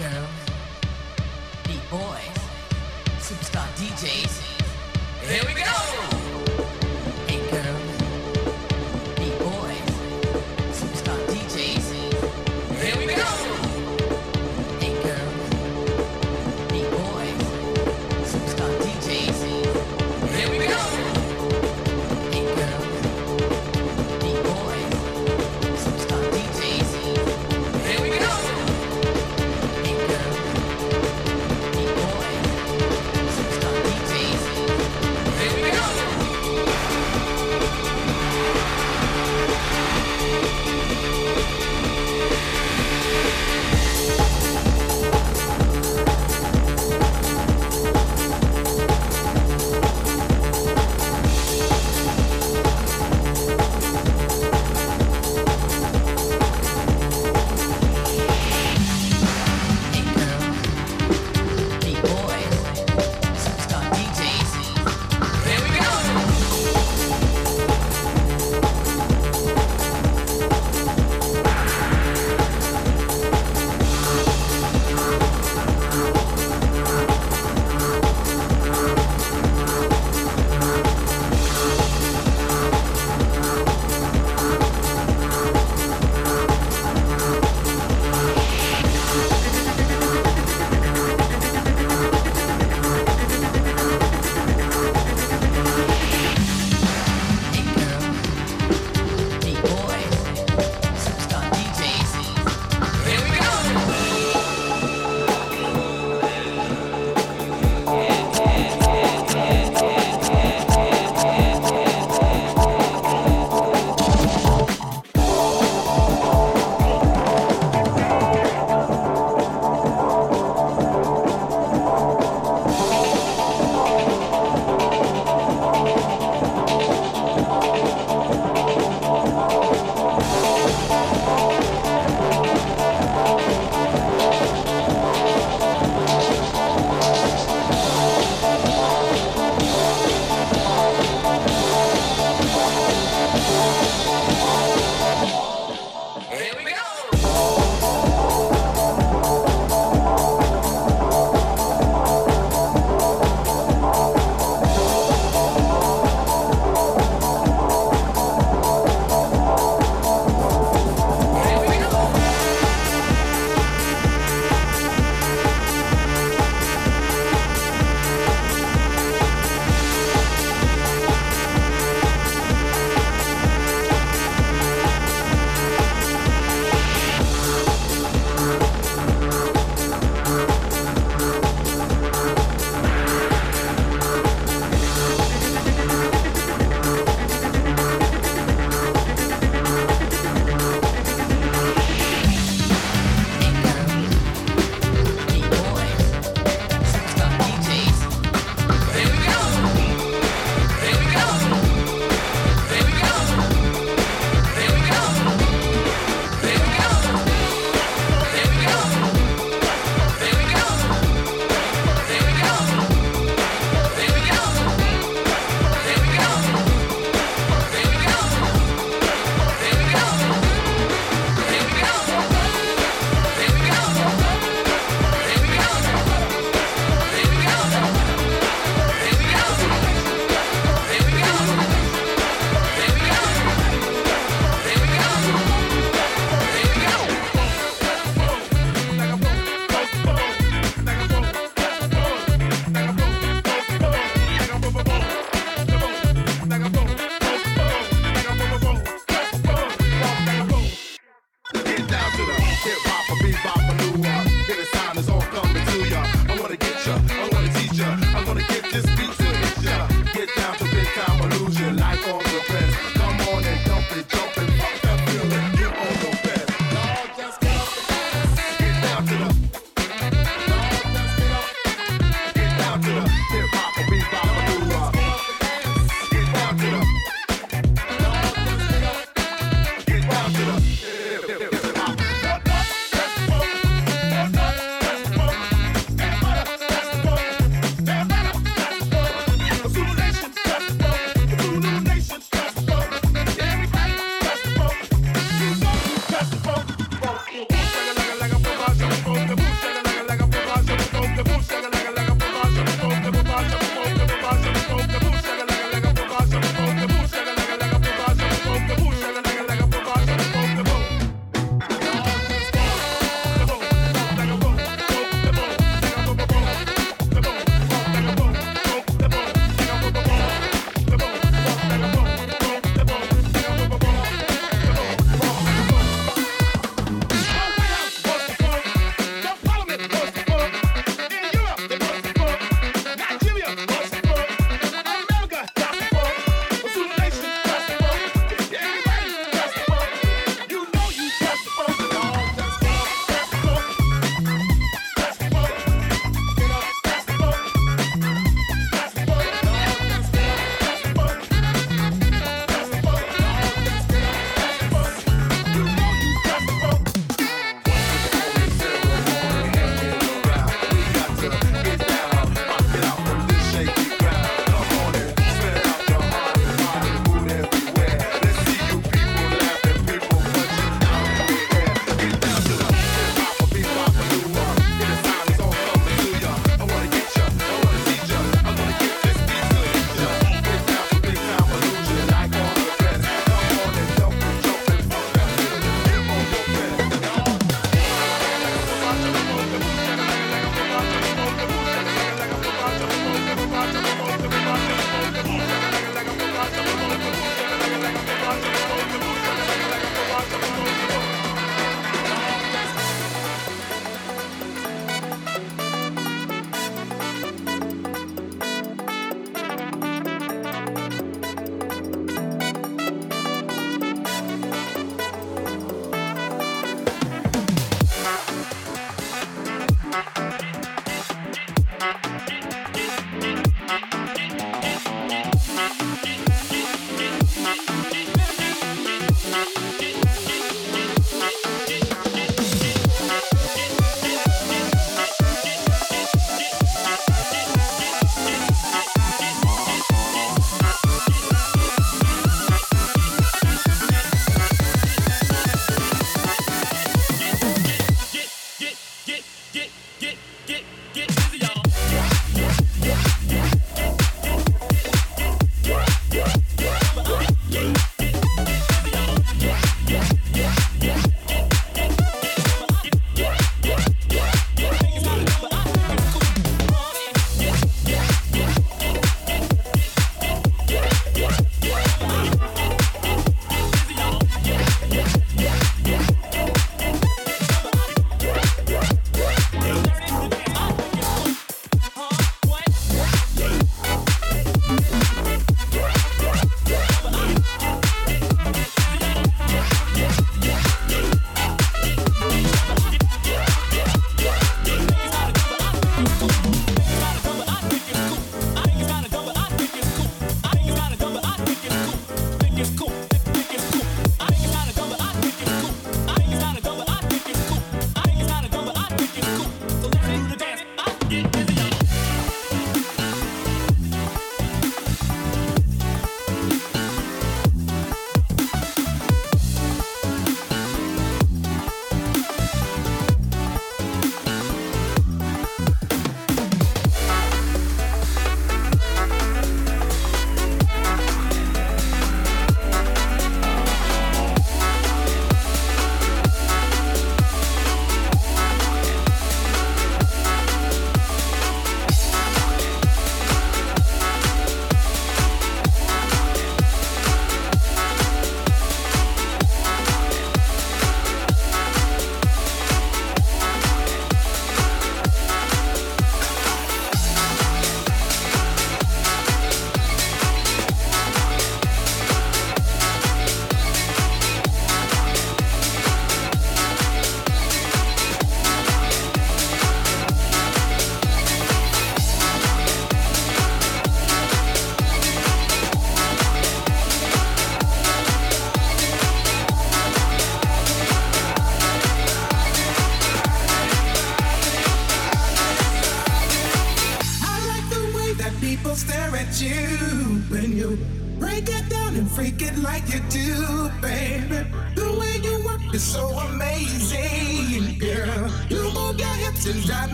girls, beat boys, superstar DJs. Here we go!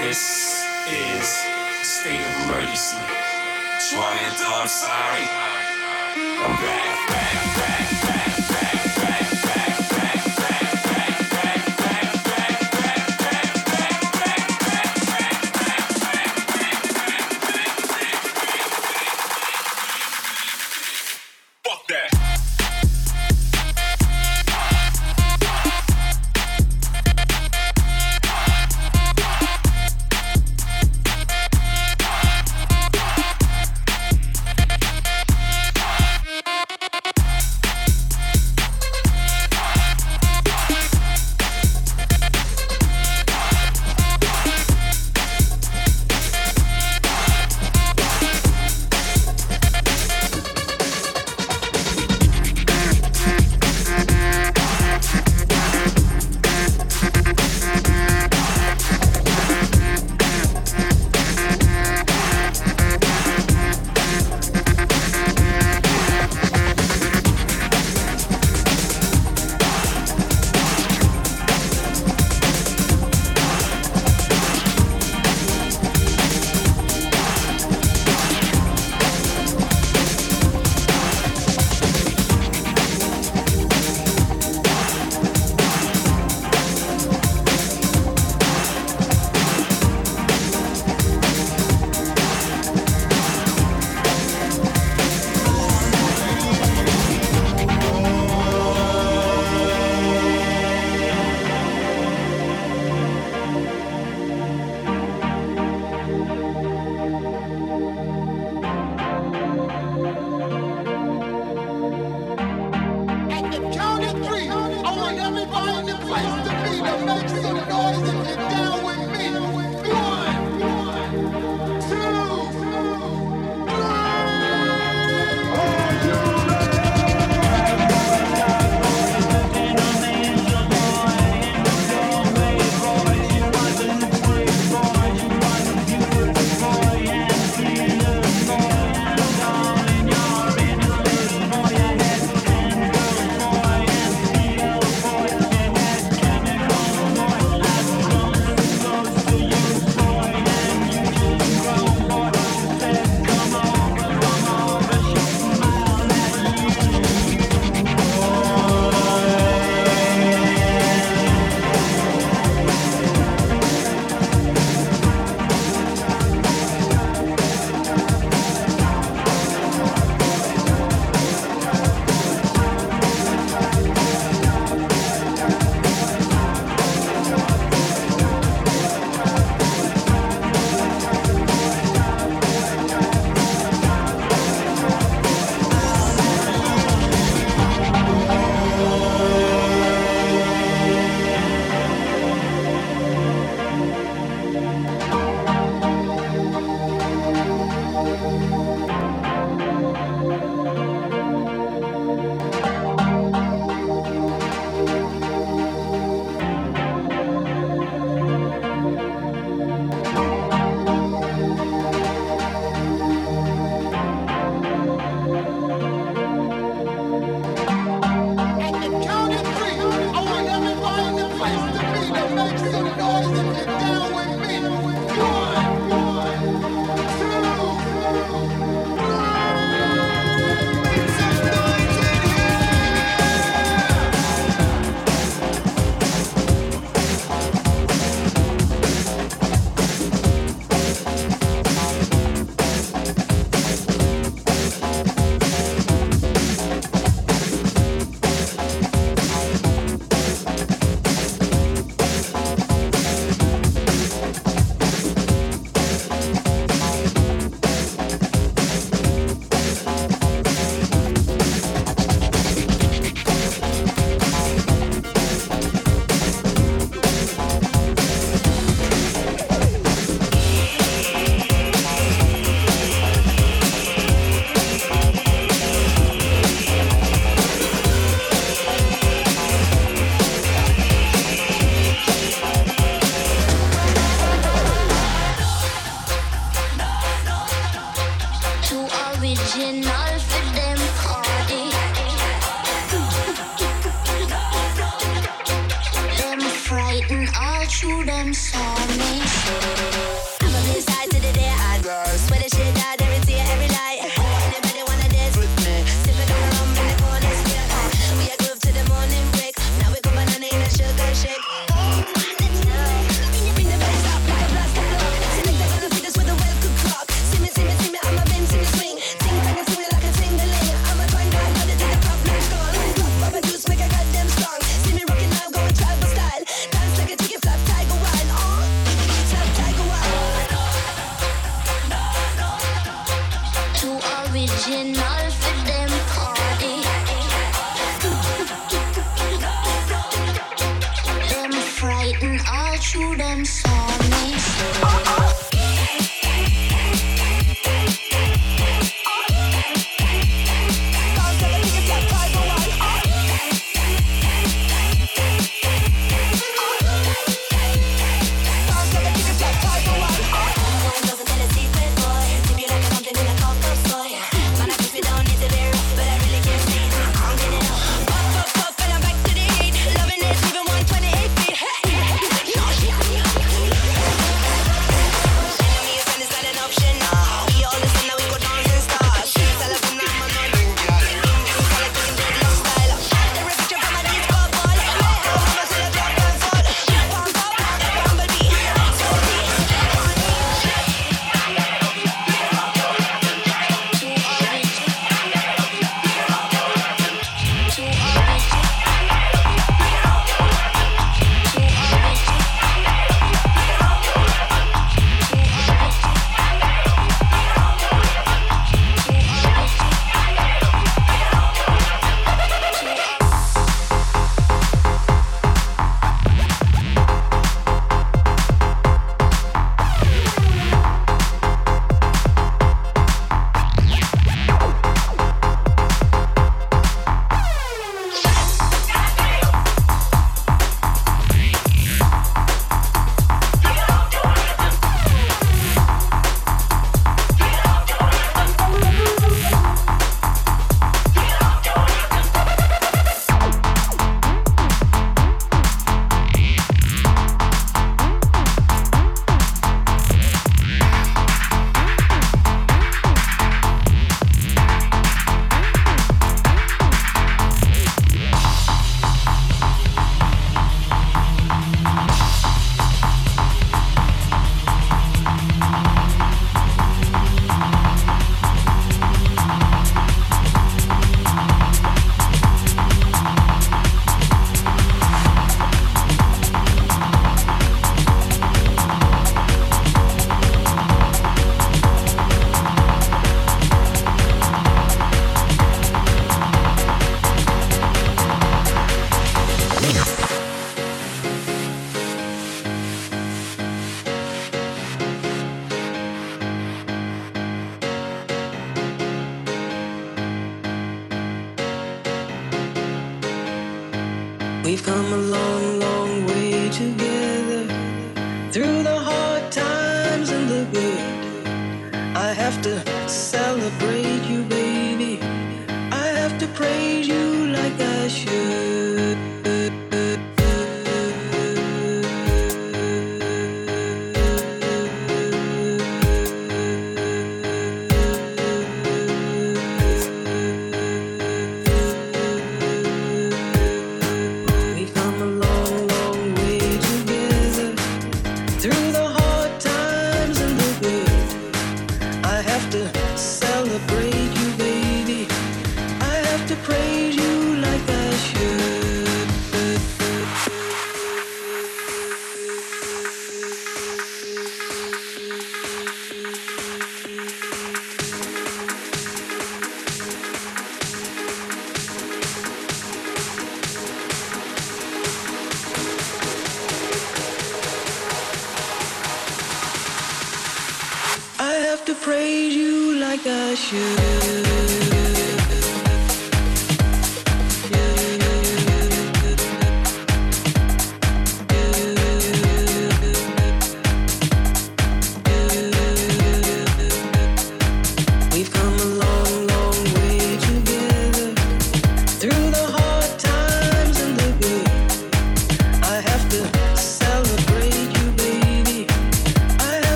This is state of emergency. Try it, I'm sorry. I'm back, back, back, back.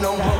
No more,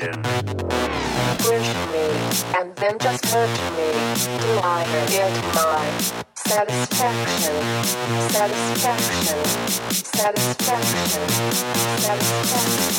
Imagine. Push me, and then just hurt me. Do I get my satisfaction? Satisfaction. Satisfaction. Satisfaction. Satisfaction.